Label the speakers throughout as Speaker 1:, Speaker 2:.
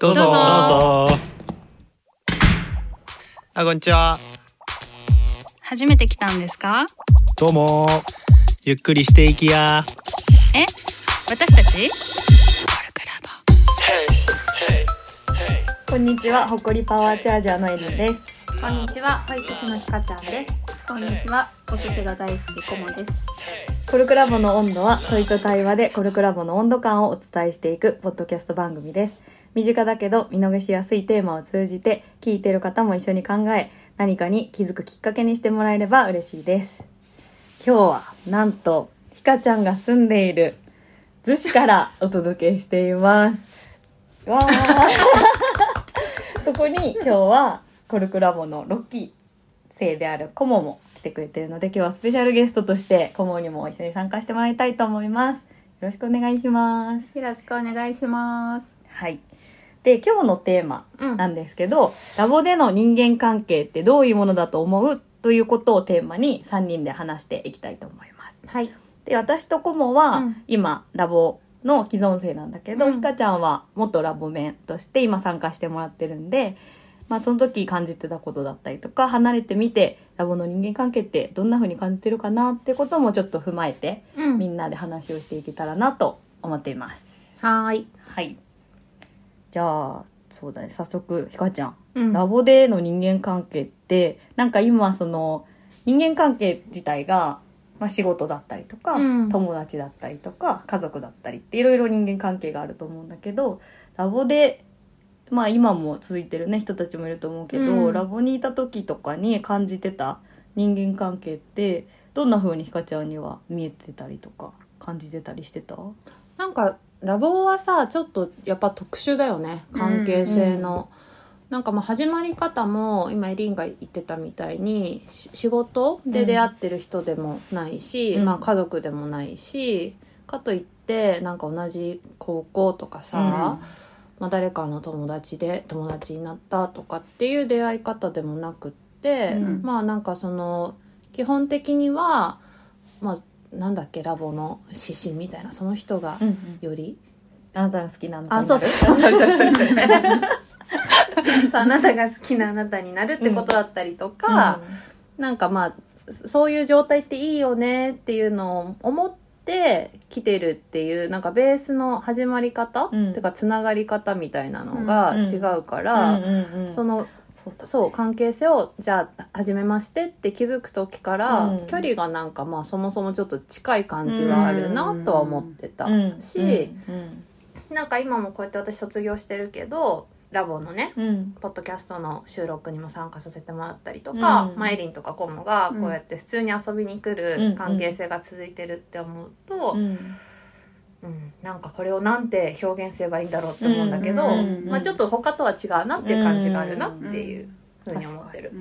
Speaker 1: どうぞ。
Speaker 2: どうぞ。
Speaker 1: どうぞ。あこんにちは。
Speaker 2: 初めて来たんですか？
Speaker 1: どうも。ゆっくりしていきや。
Speaker 2: え？私たち？
Speaker 3: こんにちは、ほこりパワーチャージャーのエリンです。
Speaker 4: こんにちは、保育士のひかちゃんです。こんにちは、お寿司が大好きこもです。
Speaker 3: コルクラボの温度は問いと対話でコルクラボの温度感をお伝えしていくポッドキャスト番組です。身近だけど見逃しやすいテーマを通じて聞いている方も一緒に考え何かに気づくきっかけにしてもらえれば嬉しいです。今日はなんとひかちゃんが住んでいる逗子からお届けしています。わー そこに今日はコルクラボのロッキー生であるコモも来てくれてるので今日はスペシャルゲストとしてコモにも一緒に参加してもらいたいと思いますよろしくお願いします
Speaker 4: よろしくお願いします。
Speaker 3: はいで今日のテーマ
Speaker 4: うん。
Speaker 3: なんですけど、ラボでの人間関係ってどういうものだと思う？ということをテーマに3人で話していきたいと思います。
Speaker 4: はい。
Speaker 3: で私とコモは
Speaker 4: うん。
Speaker 3: 今ラボの既存生なんだけど、
Speaker 4: うん。
Speaker 3: ひかちゃんは元ラボメンとして今参加してもらってるんで、まあ、その時感じてたことだったりとか離れてみてラボの人間関係ってどんな風に感じてるかなってこともちょっと踏まえて、
Speaker 4: うん。
Speaker 3: みんなで話をしていけたらなと思っています。
Speaker 4: はーい。
Speaker 3: はいじゃあそうだね。早速ひかちゃん。
Speaker 4: うん。
Speaker 3: ラボでの人間関係ってなんか今その人間関係自体が、まあ、仕事だったりとか、
Speaker 4: うん。
Speaker 3: 友達だったりとか家族だったりっていろいろ人間関係があると思うんだけどラボでまあ今も続いてるね人たちもいると思うけど、
Speaker 4: うん。
Speaker 3: ラボにいた時とかに感じてた人間関係ってどんな風にひかちゃんには見えてたりとか感じてたりしてた？
Speaker 4: なんか、ラボはさ、ちょっとやっぱ特殊だよね。関係性の。なんかまあ始まり方も今エリンが言ってたみたいにし仕事で出会ってる人でもないし、
Speaker 3: うん。
Speaker 4: まあ家族でもないしかといってなんか同じ高校とかさ、まあ、誰かの友達で友達になったとかっていう出会い方でもなくって、
Speaker 3: うん。
Speaker 4: まあなんかその基本的にはまあなんだっけラボの指針みたいなその人が
Speaker 3: うんうん。
Speaker 4: より、
Speaker 3: あなたが好きなの
Speaker 4: あそうそうそうそうそう。そうそうあなたが好きなあなたになるってことだったりとか、なんかまあそういう状態っていいよねっていうのを思って来てるっていうなんかベースの始まり方、
Speaker 3: うん。
Speaker 4: てかつながり方みたいなのが
Speaker 3: うん
Speaker 4: 違うか
Speaker 3: うん
Speaker 4: ら、
Speaker 3: うんうんうん。
Speaker 4: その
Speaker 3: そうだ
Speaker 4: そう関係性をじゃあ初めましてって気づく時から、
Speaker 3: うん。
Speaker 4: 距離がなんかまあそもそもちょっと近い感じはあるなとは思ってた
Speaker 3: うん。
Speaker 4: し、
Speaker 3: うん。
Speaker 4: なんか今もこうやって私卒業してるけどラボのね
Speaker 3: うん。
Speaker 4: ポッドキャストの収録にも参加させてもらったりとか、
Speaker 3: うん。
Speaker 4: マイリンとかコモがこうやって普通に遊びに来
Speaker 3: うん。
Speaker 4: る関係性が続いてるって思うと、
Speaker 3: う
Speaker 4: うん。
Speaker 3: ん
Speaker 4: なんかこれをなんて表現すればいいんだろうって思うんだけど、
Speaker 3: うん
Speaker 4: まあ、ちょっと他とは違うなっていう感じがあるなっていうふうに思ってる。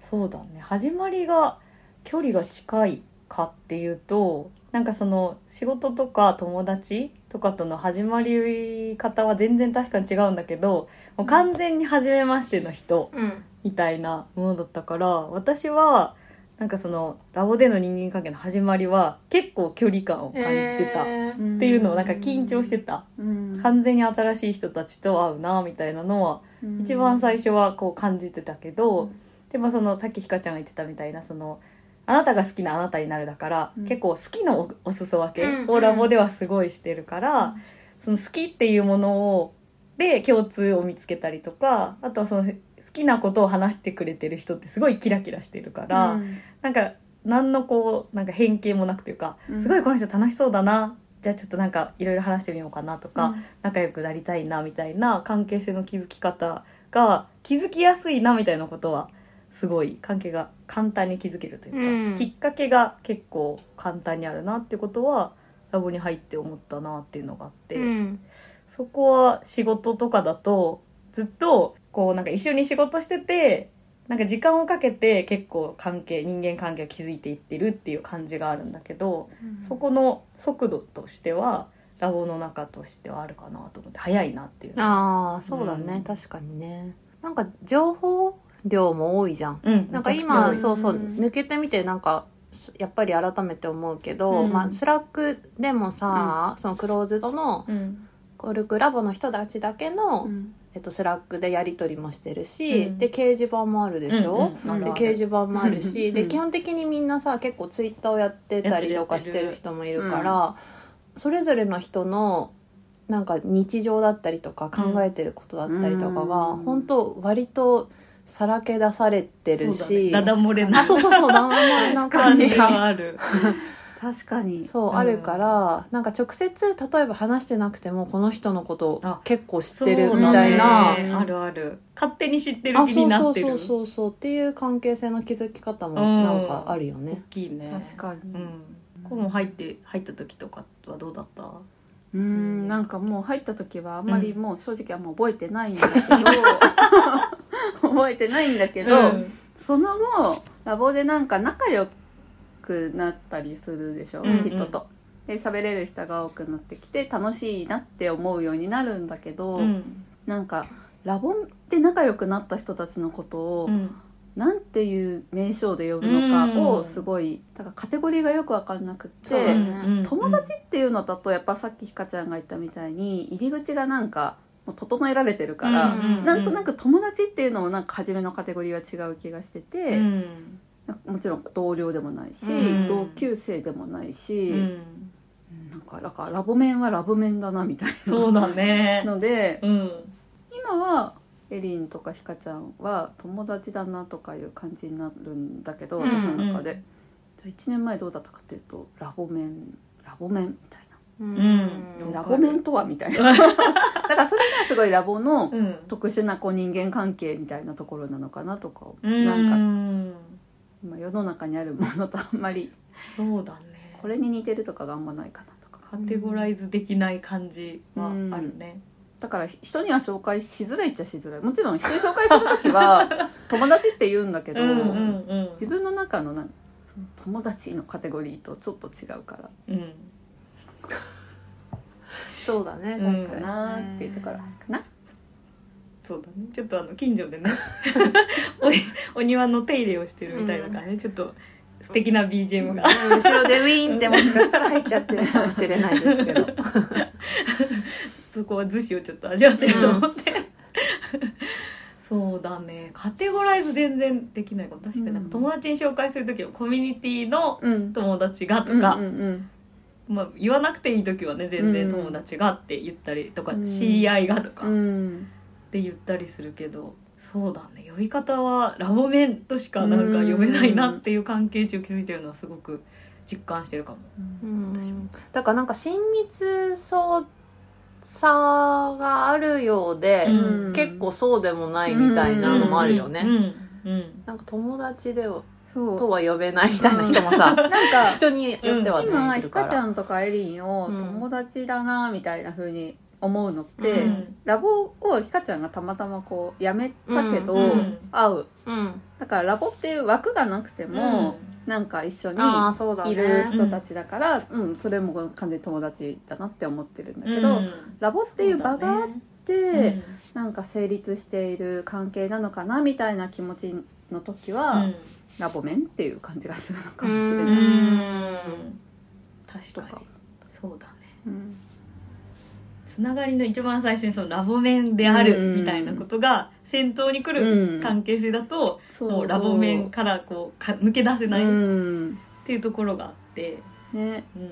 Speaker 3: そうだね。始まりが距離が近いかっていうとなんかその仕事とか友達とかとの始まり方は全然確かに違うんだけどもう完全に初めましての人
Speaker 4: うん。
Speaker 3: みたいなものだったから私はなんかそのラボでの人間関係の始まりは結構距離感を感じてたっていうのをなんか緊張してた。完全に新しい人たちと会うなみたいなのは一番最初はこう感じてたけど、でもそのさっきひかちゃんが言ってたみたいなそのあなたが好きなあなたになるだから、
Speaker 4: うん。
Speaker 3: 結構好きのおお裾分け。
Speaker 4: うん。
Speaker 3: をラボではすごいしてるから、その好きっていうものをで共通を見つけたりとかあとはその好きなことを話してくれてる人ってすごいキラキラしてるから、なんか何のこうなんか偏見もなくというか、
Speaker 4: うん。
Speaker 3: すごいこの人楽しそうだなじゃあちょっとなんかいろいろ話してみようかなとか、
Speaker 4: うん。
Speaker 3: 仲良くなりたいなみたいな関係性の築き方が気づきやすいなみたいなことはすごい関係が簡単に築けるというか、
Speaker 4: うん。
Speaker 3: きっかけが結構簡単にあるなってことはラボに入って思ったなっていうのがあって、
Speaker 4: うん。
Speaker 3: そこは仕事とかだとずっとこうなんか一緒に仕事しててなんか時間をかけて結構関係人間関係を築いていってるっていう感じがあるんだけど、そこの速度としてはラボの中としてはあるかなと思って早いなっていう
Speaker 4: ああそうだね、
Speaker 3: うん。
Speaker 4: 確かにね。なんか情報量も多いじゃん。
Speaker 3: うん
Speaker 4: なんか今そうそう
Speaker 2: うん
Speaker 4: 抜けてみてなんかすやっぱり改めて思うけど、
Speaker 3: うん。
Speaker 4: まあ、スラックでもさ、そのクローズドの
Speaker 3: うん。
Speaker 4: コルクラボの人たちだけの、
Speaker 5: うん
Speaker 4: えっと、スラックでやり取りもしてるし、
Speaker 3: うん。
Speaker 4: で掲示板もあるでしょ、
Speaker 3: うんうん。
Speaker 4: で掲示板もあるし、
Speaker 5: うん
Speaker 4: で基本的にみんなさ結構ツイッターをやってたりとかしてる人もいるから、それぞれの人のなんか日常だったりとか考えてることだったりとかが、
Speaker 5: うん。
Speaker 4: 本当割とさらけ出されてるし、
Speaker 3: ダダ漏れな
Speaker 4: あそうそうそうだ漏れな感じ。が。
Speaker 3: がある
Speaker 5: 確かに。
Speaker 4: そう、
Speaker 3: うん。
Speaker 4: あるからなんか直接例えば話してなくてもこの人のこと
Speaker 3: あ
Speaker 4: 結構知ってる
Speaker 3: そう
Speaker 4: みたいな、
Speaker 3: だねあるある。勝手に知ってる
Speaker 4: あ
Speaker 3: 気
Speaker 4: そうそう
Speaker 3: になってる。
Speaker 4: そうそうそうっていう関係性の築き方も
Speaker 3: うん。
Speaker 4: なんかあるよ
Speaker 3: 大
Speaker 4: ね。
Speaker 3: きいね。
Speaker 5: 確かに。
Speaker 3: うん。これも入って入った時とかはどうだった？
Speaker 5: うんなんかもう入った時はあんまりもう正直はもう覚えてないんだけど、覚えてないんだけど、
Speaker 3: うん。
Speaker 5: その後ラボでなんか仲良くなったりするでしょ、
Speaker 3: うんうん。
Speaker 5: 人と。で喋れる人が多くなってきて楽しいなって思うようになるんだけど、
Speaker 3: うん。
Speaker 5: なんかラボで仲良くなった人たちのことを、
Speaker 3: うん。
Speaker 5: なんていう名称で呼ぶのかをすごいだからカテゴリーがよく分かんなくって、
Speaker 4: ね。
Speaker 3: うん。
Speaker 5: 友達っていうのだとやっぱさっきひかちゃんが言ったみたいに入り口がなんかもう整えられてるから、
Speaker 3: うん。
Speaker 5: なんとなく友達っていうのもなんか初めのカテゴリーは違う気がしてて、
Speaker 3: うん
Speaker 5: もちろん同僚でもないし、
Speaker 3: うん。
Speaker 5: 同級生でもないし、
Speaker 3: うん。
Speaker 5: なんかなんかラボ面はラボ面だなみたい
Speaker 3: そうだね。
Speaker 5: なので
Speaker 3: うん。
Speaker 5: 今はエリンとかひかちゃんは友達だなとかいう感じになるんだけど
Speaker 4: うん
Speaker 5: 私の中で、
Speaker 3: うん
Speaker 5: じゃあ1年前どうだったかっていうとラボ面ラボ面みたいな。
Speaker 4: うん。
Speaker 5: でラボ面とはみたいな。だからそれがすごいラボの
Speaker 3: うん。
Speaker 5: 特殊なこう人間関係みたいなところなのかなとか、
Speaker 3: うん。
Speaker 5: なんか今世の中にあるものとあんまり
Speaker 3: そうだね。
Speaker 5: これに似てるとかがあんまないかなとか。
Speaker 3: カテゴライズできない感じはあるね。
Speaker 5: だから人には紹介しづらいっちゃしづらい。もちろん人に紹介する時は 友達って言うんだけど、
Speaker 3: うん
Speaker 5: 自分の中のな友達のカテゴリーとちょっと違うから。
Speaker 3: うん。
Speaker 4: そうだね確かに
Speaker 5: なーっていうところかな、
Speaker 3: そうだね。ちょっとあの近所でね。おお庭の手入れをしてるみたいな感じでちょっと素敵な BGM が。
Speaker 4: うん。後ろでウィーンってもしかしたら入っちゃってるかもしれないですけど。
Speaker 3: そこは逗子をちょっと味わってると思って、そうだね。カテゴライズ全然できないかも。確かになんか友達に紹介する時はコミュニティの
Speaker 5: うん。
Speaker 3: 友達がとか、
Speaker 5: うんうんうん。
Speaker 3: まあ、言わなくていい時はね全然友達がって言ったりとか、
Speaker 5: うん。
Speaker 3: 知り合いがとか。っ
Speaker 5: うん
Speaker 3: て言ったりするけど、そうだね。呼び方はラボメンとしかなんか呼べないなっていう関係値を築いてるのはすごく実感してるかも。私も。
Speaker 4: だからなんか親密そうさがあるようで、
Speaker 3: うん。
Speaker 4: 結構そうでもないみたいなのもあるよね、
Speaker 3: うん。うん。
Speaker 4: なんか友達ではとは呼べないみたいな人もさ、
Speaker 5: なんか
Speaker 4: 人によってはね、
Speaker 5: 今ひ
Speaker 4: か
Speaker 5: ちゃんとかエリンを
Speaker 4: うん。
Speaker 5: 友達だなみたいな風に思うのって、
Speaker 3: うん。
Speaker 5: ラボをひかちゃんがたまたまこう辞めたけど、
Speaker 4: うん。
Speaker 3: うん。
Speaker 5: 会う。
Speaker 4: うん。
Speaker 5: だからラボっていう枠がなくても、なんか一緒にいる人たちだから、うんそれも完全に友達だなって思ってるんだけど、
Speaker 3: うん。
Speaker 5: ラボっていう場があって、
Speaker 3: うん。
Speaker 5: なんか成立している関係なのかなみたいな気持ちの時は、
Speaker 3: うん。
Speaker 5: ラボ面っていう感じがするのかもしれ
Speaker 4: う
Speaker 5: ない。
Speaker 4: ん。
Speaker 3: 確かに。そうだね。
Speaker 5: うん
Speaker 3: つながりの一番最初にそのラボ面である
Speaker 5: うん。
Speaker 3: みたいなことが先頭に来
Speaker 5: うん。
Speaker 3: る関係性だと、もうラボ面からこうか抜け出せないっ
Speaker 5: うん。
Speaker 3: ていうところがあって、
Speaker 5: ね。
Speaker 3: うん、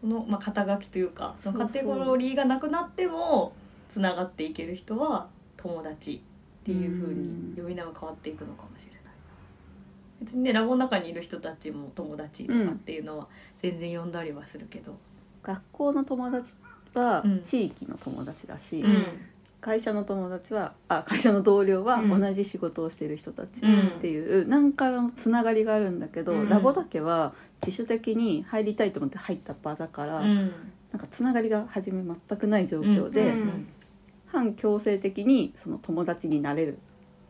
Speaker 3: その、まあ、肩書きというかそのカテゴリーがなくなってもつながっていける人は友達っていうふうに呼び名が変わっていくのかもしれない。別にねラボの中にいる人たちも友達とかっていうのは全然呼んだりはするけど、
Speaker 5: 学校の友達は
Speaker 3: うん。
Speaker 5: 地域の友達だし、
Speaker 3: うん。
Speaker 5: 会社の友達はあ会社の同僚は
Speaker 3: うん。
Speaker 5: 同じ仕事をしている人たち
Speaker 3: うん。
Speaker 5: っていう何かのつながりがあるんだけど、
Speaker 3: うん。
Speaker 5: ラボだけは自主的に入りたいと思って入った場だから、
Speaker 3: うん。
Speaker 5: なんかつながりが初め全くない状況で、
Speaker 4: うん。
Speaker 5: 反強制的にその友達になれる。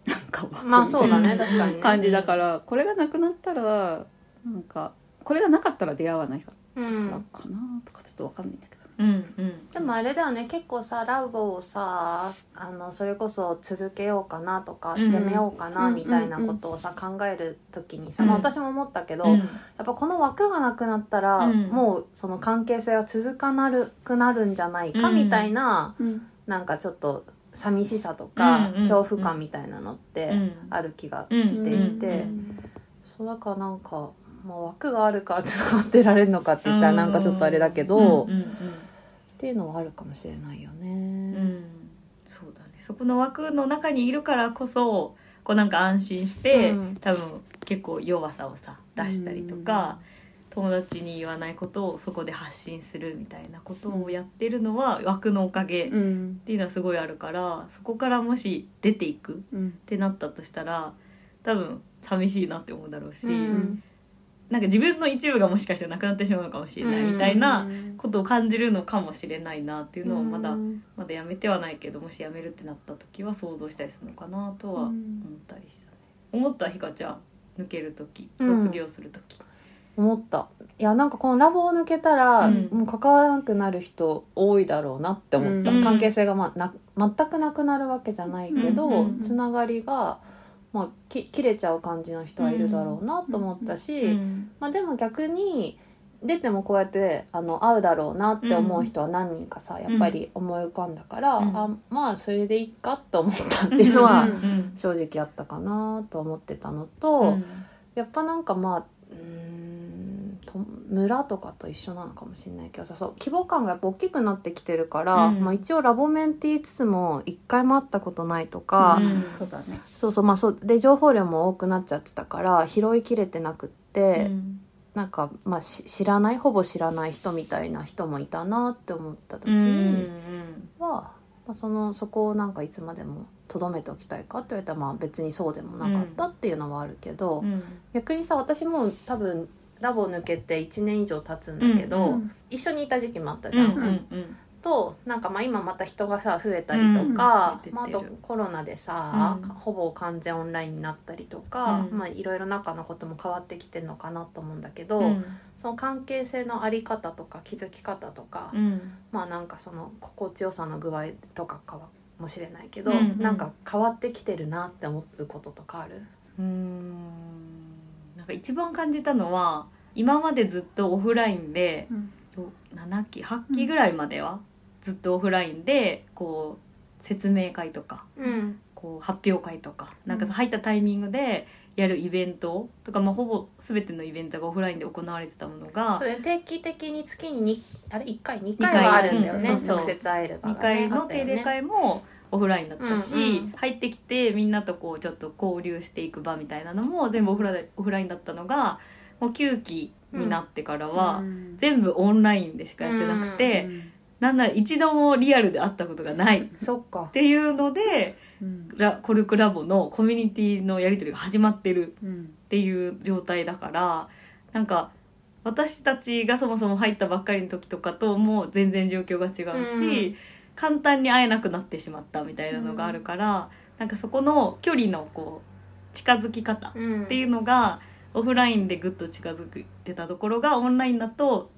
Speaker 5: なんかは
Speaker 4: まあそうだね
Speaker 3: うん
Speaker 4: 確かにね。
Speaker 5: 感じだからこれがなくなったらなんかこれがなかったら出会わないか
Speaker 4: うん。
Speaker 5: らかなとかちょっとわかんないんだけ。
Speaker 3: うんうん。
Speaker 4: でもあれだよね結構さラボをさあのそれこそ続けようかなとか、
Speaker 3: うん。
Speaker 4: やめようかな
Speaker 5: うん
Speaker 4: みたいなことをさ、考える時にさ、
Speaker 3: うん。
Speaker 4: まあ、私も思ったけど、
Speaker 3: うん。
Speaker 4: やっぱこの枠がなくなったら、
Speaker 3: うん。
Speaker 4: もうその関係性は続かなるくなるんじゃないか
Speaker 3: うん。
Speaker 4: みたいな、
Speaker 5: うん。
Speaker 4: なんかちょっと寂しさとか、
Speaker 3: うん
Speaker 4: 恐怖感みたいなのって
Speaker 3: うん。
Speaker 4: ある気が
Speaker 3: うん。
Speaker 4: していて、
Speaker 3: うん。
Speaker 4: そうだからなんか、まあ、枠があるからつながってられるのかって言ったらなんかちょっとあれだけど、
Speaker 3: うんうんうん。
Speaker 4: っていうのはあるかもしれないよね。
Speaker 3: うん。そうだね。そこの枠の中にいるからこそこうなんか安心して、
Speaker 4: うん。
Speaker 3: 多分結構弱さをさ出したりとか、友達に言わないことをそこで発信するみたいなことをやってるのは枠のおかげっ
Speaker 5: うん。
Speaker 3: ていうのはすごいあるからそこからもし出ていくっ
Speaker 5: うん
Speaker 3: てなったとしたら多分寂しいなって思うだろうし、
Speaker 4: うん
Speaker 3: なんか自分の一部がもしかしてなくなってしまうのかもしれないみたいなことを感じるのかもしれないなっていうのをまだ、
Speaker 4: うん。
Speaker 3: まだやめてはないけどもしやめるってなった時は想像したりするのかなとは思ったりしたね、思ったひかちゃん抜ける時
Speaker 4: うん。
Speaker 3: 卒業する時、
Speaker 4: 思った。いやなんかこのラボを抜けたら、
Speaker 3: うん。
Speaker 4: もう関わらなくなる人多いだろうなって思った、
Speaker 3: うん。
Speaker 4: 関係性が、まあ、な全くなくなるわけじゃないけど、
Speaker 3: うん。うん。うん。
Speaker 4: つながりが、まあ、き切れちゃう感じの人はいるだろうなと思ったし、
Speaker 3: うん
Speaker 4: まあ、でも逆に出てもこうやってあの会うだろうなって思う人は何人かさ、やっぱり思い浮かんだから、
Speaker 3: うん。
Speaker 4: あまあそれでいいかと思ったっていうのは、正直あったかなと思ってたのと。
Speaker 3: うん。
Speaker 4: やっぱなんかまあうーんと村とかと一緒なのかもしれないけどさそう規模感がやっぱ大きくなってきてるから、
Speaker 3: うん。
Speaker 4: まあ、一応ラボメンって言いつつも一回も会ったことないとか、
Speaker 3: うん。
Speaker 5: そうだね。
Speaker 4: そうそうまあそうで情報量も多くなっちゃってたから拾いきれてなくって、
Speaker 3: うん。
Speaker 4: なんか、まあ、し知らないほぼ知らない人みたいな人もいたなって思った時
Speaker 3: うん
Speaker 4: には、まあ、そのそこをなんかいつまでも留めておきたいかって言われたらまあ別にそうでもなかったっていうのはあるけど。
Speaker 3: うん。
Speaker 4: 逆にさ私も多分ラボ抜けて1年以上経つんだけど、
Speaker 3: うん
Speaker 5: うん
Speaker 4: 一緒にいた時期もあったじゃん。
Speaker 3: うんうん
Speaker 4: となんかまあ今また人がさ増えたりとか、
Speaker 3: うん
Speaker 4: まあ、あとコロナでさ、
Speaker 3: うん。
Speaker 4: ほぼ完全オンラインになったりとか、
Speaker 3: うん。
Speaker 4: まあいろいろ中のことも変わってきてるのかなと思うんだけど、
Speaker 3: うん。
Speaker 4: その関係性のあり方とか気づき方とか、
Speaker 3: うん。
Speaker 4: まあなんかその心地よさの具合とかかもしれないけど、
Speaker 3: うんうん。
Speaker 4: なんか変わってきてるなって思うこととかある？
Speaker 3: うーんなんか一番感じたのは今までずっとオフラインで
Speaker 5: うん。
Speaker 3: よ7期8期ぐらいまではずっとオフラインでこう説明会とか
Speaker 4: うん。
Speaker 3: こう発表会とかなんか入ったタイミングでやるイベントとか、まあ、ほぼ全てのイベントがオフラインで行われてたものが
Speaker 4: そうね。定期的に月ににあれ1回2回はあるんだよね、
Speaker 3: うん
Speaker 4: 直接会える場
Speaker 3: 2
Speaker 4: がね
Speaker 3: 回の定例会もオフラインだったし、
Speaker 4: うんうん。
Speaker 3: 入ってきてみんなとこうちょっと交流していく場みたいなのも全部オフラインオフラインだったのがもう9期になってからは、
Speaker 5: うん。
Speaker 3: 全部オンラインでしかやってなくて、なんなら一度もリアルで会ったことがない。っ
Speaker 4: そっか。
Speaker 3: ていうので
Speaker 5: うん。
Speaker 3: ラコルクラボのコミュニティのやり取りが始まってる
Speaker 5: うん。
Speaker 3: っていう状態だからなんか私たちがそもそも入ったばっかりの時とかとも全然状況が違うし、
Speaker 4: うん
Speaker 3: 簡単に会えなくなってしまったみたいなのがあるから、なんかそこの距離のこう近づき方
Speaker 4: うん
Speaker 3: っていうのがオフラインでぐっと近づいてたところがオンラインだと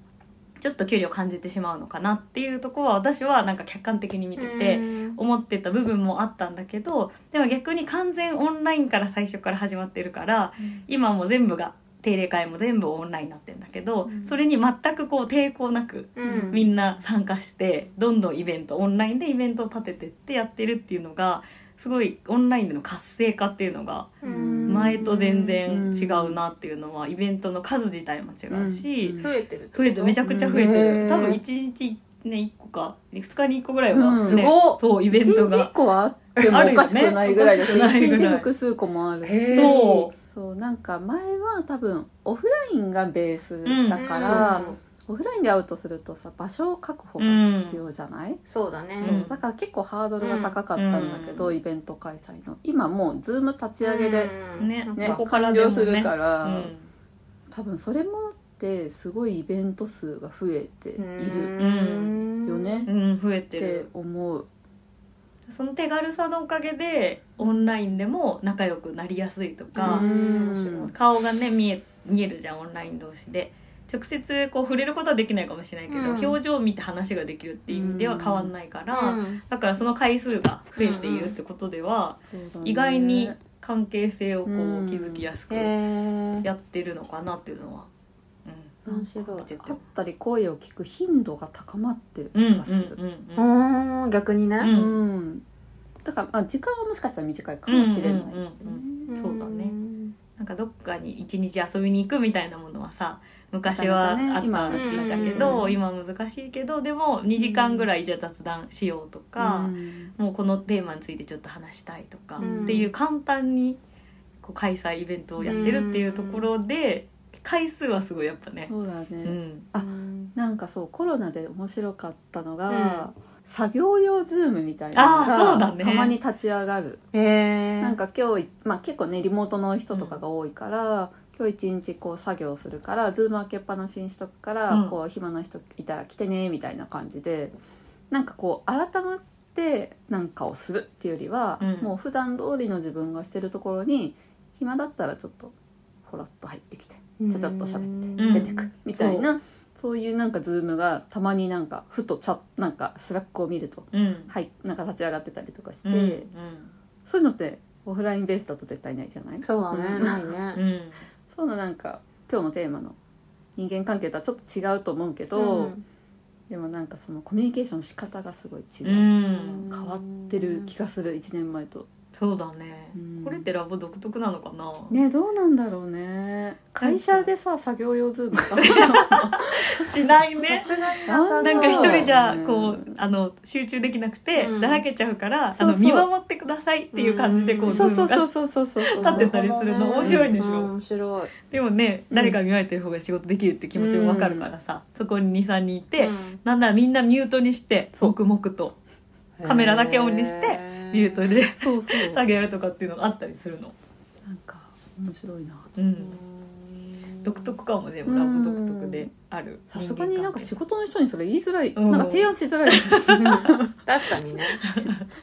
Speaker 3: ちょっと距離を感じてしまうのかなっていうところは私はなんか客観的に見てて。
Speaker 4: うん
Speaker 3: 思ってた部分もあったんだけどでも逆に完全オンラインから最初から始まってるから、今も全部が定例会も全部オンラインになってるんだけど、
Speaker 5: うん。
Speaker 3: それに全くこう抵抗なく
Speaker 4: うん。
Speaker 3: みんな参加してどんどんイベントオンラインでイベントを立ててってやってるっていうのがすごいオンラインでの活性化っていうのが
Speaker 4: うん。
Speaker 3: 前と全然違うなっていうのはイベントの数自体も違うし、
Speaker 5: うん。
Speaker 4: 増えてる
Speaker 3: 増えてめちゃくちゃ増えて
Speaker 4: へ
Speaker 3: る
Speaker 4: ー
Speaker 3: 多分1日ね1個か2日に1個ぐらいは、ね
Speaker 5: うん。
Speaker 4: すごっ。
Speaker 3: そうイベン
Speaker 5: 一
Speaker 3: トが
Speaker 5: 日一個は？あってもおかしくないぐらいです
Speaker 3: ね
Speaker 5: 一日複数個もあるし。
Speaker 3: そう
Speaker 5: そうなんか前は多分オフラインがベースだから、
Speaker 4: うん。
Speaker 5: オフラインで会うとするとさ場所確保が必要じゃない、
Speaker 4: そうだね。
Speaker 3: う。ん
Speaker 5: だから結構ハードルが高かったんだけど、
Speaker 3: うん。
Speaker 5: イベント開催の。今もうズーム立ち上げで、
Speaker 4: うん。
Speaker 3: ね
Speaker 5: ね
Speaker 3: どこから
Speaker 5: 完了するから、
Speaker 3: うん。
Speaker 5: 多分それもあってすごいイベント数が増えている
Speaker 4: うん。
Speaker 5: よね。
Speaker 3: うん、増え
Speaker 5: って
Speaker 3: てる
Speaker 5: 思う。
Speaker 3: その手軽さのおかげでオンラインでも仲良くなりやすいとか顔がね見え見えるじゃんオンライン同士で。直接こう触れることはできないかもしれないけど、
Speaker 4: うん。
Speaker 3: 表情を見て話ができるっていう意味では変わんないから、
Speaker 4: うん。
Speaker 3: だからその回数が増えているってことでは、
Speaker 5: そうだね。
Speaker 3: 意外に関係性をこ
Speaker 5: う
Speaker 3: うん。築きやすくやってるのかなっていうのは、うん、
Speaker 4: 面白い。
Speaker 3: 見てて
Speaker 5: 会ったり声を聞く頻度が高まってる気がする。
Speaker 3: うんうん
Speaker 4: うん逆にね。
Speaker 3: うん。
Speaker 5: うん。だからまあ時間はもしかしたら短いかもしれない、
Speaker 3: うんうんうんうん。そうだね。なんかどっかに一日遊びに行くみたいなものはさ昔はあった
Speaker 5: なかなかね今
Speaker 3: 気したけ
Speaker 4: うん
Speaker 3: ど。今難しいけどでも2時間ぐらいじゃあ雑談しようとか、
Speaker 5: うん。
Speaker 3: もうこのテーマについてちょっと話したいとか、
Speaker 5: うん
Speaker 3: っていう簡単にこう開催イベントをやってるっていうところで回数はすごいやっぱね、
Speaker 5: そうだね、
Speaker 3: うん、
Speaker 5: あなんかそうコロナで面白かったのが、作業用ズームみたいなの
Speaker 3: あーそうだね。
Speaker 5: がたまに立ち上がる、なんか今日、まあ、結構ねリモートの人とかが多いから、今日一日こう作業するからズーム開けっぱなしにしとくから、
Speaker 3: うん。
Speaker 5: こう暇な人いたら来てねみたいな感じでなんかこう改まってなんかをするっていうよりは、
Speaker 3: うん。
Speaker 5: もう普段通りの自分がしてるところに暇だったらちょっとふらっと入ってきてちゃちゃっと喋って
Speaker 3: うん。
Speaker 5: 出てくみたいな、そういうなんかズームがたまになんかふとチャなんかスラックを見ると
Speaker 3: うん。
Speaker 5: はいなんか立ち上がってたりとかして、
Speaker 3: うんうん。
Speaker 5: そういうのってオフラインベースだと絶対ないじゃない？
Speaker 4: そうだね
Speaker 5: うん。
Speaker 4: ないね。
Speaker 3: うん。
Speaker 5: そのなんか今日のテーマの人間関係とはちょっと違うと思うけど、
Speaker 4: うん。
Speaker 5: でもなんかそのコミュニケーションの仕方がすごい違う、
Speaker 3: うん。
Speaker 5: 変わってる気がする1年前と
Speaker 3: そうだね、
Speaker 5: うん。
Speaker 3: これってラボ独特なのかな、
Speaker 5: ねどうなんだろうね。会社でさ作業用ズームか。
Speaker 3: しないね。
Speaker 5: な
Speaker 3: んか一人じゃ
Speaker 5: うん。
Speaker 3: こうあの集中できなくて
Speaker 4: うん。
Speaker 3: だらけちゃうから、
Speaker 5: そうそう。
Speaker 3: あの見守ってくださいっていう感じでこう、
Speaker 4: うん。
Speaker 3: ズ
Speaker 5: そうそう
Speaker 3: ームが
Speaker 5: そうそうそうそう。
Speaker 3: 立ってたりするの面白いでしょ？
Speaker 4: うん。面白い。
Speaker 3: でもね
Speaker 5: うん。
Speaker 3: 誰か見られてる方が仕事できるって気持ちもわかるからさ、そこに23人いて、
Speaker 4: うん。
Speaker 3: なんならみんなミュートにして
Speaker 5: そう
Speaker 3: 黙々とカメラだけオンにして
Speaker 4: へ
Speaker 3: ミュートで
Speaker 5: そうそう。
Speaker 3: 作業やるとかっていうのがあったりするの、
Speaker 5: なんか面白いな。
Speaker 3: うん、独特かもねでもラボ独特である
Speaker 5: さすがになんか仕事の人にそれ言いづらい、
Speaker 3: うん。
Speaker 5: なんか提案しづらい。
Speaker 4: 確かにね。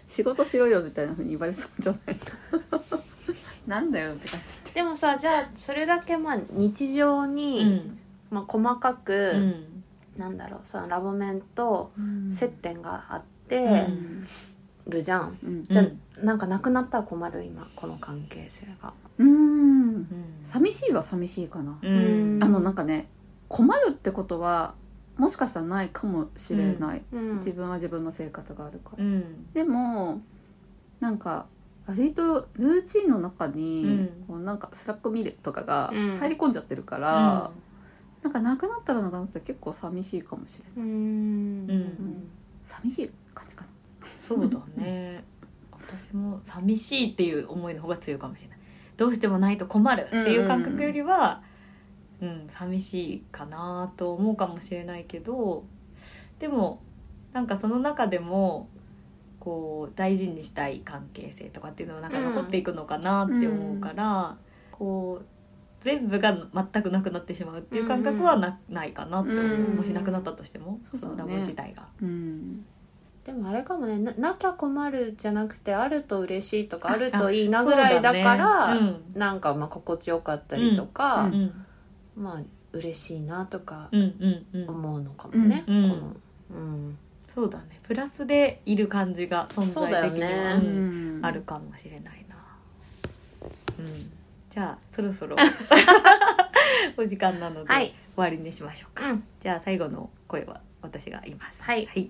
Speaker 5: 仕事しろよみたいなふうに言われそうじゃない？なんだよって感
Speaker 4: で。もさじゃあそれだけまあ日常
Speaker 3: う
Speaker 4: に、
Speaker 3: ん。
Speaker 4: まあ、細かく、
Speaker 3: うん。
Speaker 4: なんだろうそのラボメンと
Speaker 5: じ
Speaker 4: 接点があっ
Speaker 3: う
Speaker 4: て
Speaker 3: ん
Speaker 4: るじゃん、
Speaker 5: うん。
Speaker 4: じゃなんかなくなったら困る今この関係性が。
Speaker 5: うん。
Speaker 3: うん。
Speaker 5: 寂しいは寂しいかな、
Speaker 3: うん。
Speaker 5: あのなんかね困るってことはもしかしたらないかもしれない、
Speaker 4: うん。
Speaker 5: 自分は自分の生活があるから、
Speaker 3: うん。
Speaker 5: でもなんか割とルーチンの中に、
Speaker 3: うん。
Speaker 5: こうなんかスラック見るとかが
Speaker 4: うん。
Speaker 5: 入り込んじゃってるから、なんかなくなったらなくなったら結構寂しいかもしれない、
Speaker 4: うん。
Speaker 3: うん。
Speaker 5: 寂しい
Speaker 3: そうだね。私も寂しいっていう思いの方が強いかもしれない。どうしてもないと困るっていう感覚よりはうん、寂しいかなと思うかもしれないけどでもなんかその中でもこう大事にしたい関係性とかっていうのはなんか残っていくのかなって思うから、こう全部が全くなくなってしまうっていう感覚はな,、ないかなって思う、
Speaker 5: うん
Speaker 3: もしなくなったとしても
Speaker 5: そ
Speaker 3: のラボ自体が。
Speaker 5: うん
Speaker 4: でもあれかもねななきゃ困るじゃなくてあると嬉しいとか
Speaker 3: あ
Speaker 4: あるといいなぐらいだから
Speaker 3: そうだね。
Speaker 4: なんかまあ心地よかったりとか、
Speaker 5: うん。
Speaker 3: うん。
Speaker 4: まあ嬉しいなとか
Speaker 3: うんうんうん。
Speaker 4: 思うのかもね、
Speaker 3: うん
Speaker 4: このうん。
Speaker 3: そうだね。プラスでいる感じが存在的には、
Speaker 4: ね。
Speaker 3: うん。あるかもしれないな。うん。じゃあそろそろ お時間なので、
Speaker 4: はい。
Speaker 3: 終わりにしましょうか、
Speaker 4: うん。
Speaker 3: じゃあ最後の声は私が言います。
Speaker 4: はい。
Speaker 3: はい、